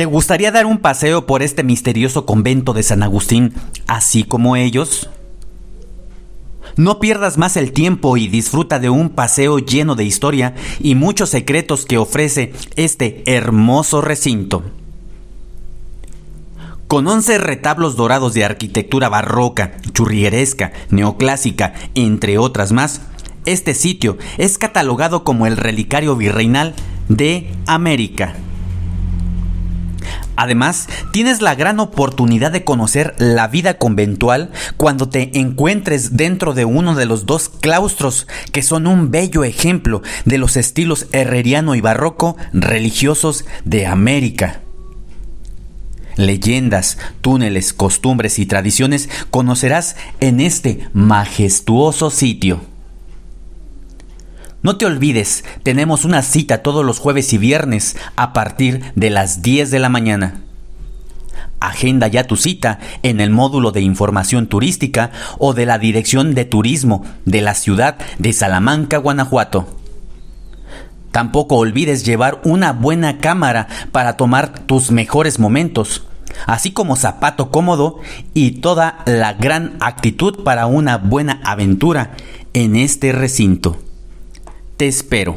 ¿Te gustaría dar un paseo por este misterioso convento de San Agustín, así como ellos? No pierdas más el tiempo y disfruta de un paseo lleno de historia y muchos secretos que ofrece este hermoso recinto. Con 11 retablos dorados de arquitectura barroca, churrieresca, neoclásica, entre otras más, este sitio es catalogado como el relicario virreinal de América. Además, tienes la gran oportunidad de conocer la vida conventual cuando te encuentres dentro de uno de los dos claustros que son un bello ejemplo de los estilos herreriano y barroco religiosos de América. Leyendas, túneles, costumbres y tradiciones conocerás en este majestuoso sitio. No te olvides, tenemos una cita todos los jueves y viernes a partir de las 10 de la mañana. Agenda ya tu cita en el módulo de información turística o de la Dirección de Turismo de la ciudad de Salamanca, Guanajuato. Tampoco olvides llevar una buena cámara para tomar tus mejores momentos, así como zapato cómodo y toda la gran actitud para una buena aventura en este recinto. Te espero.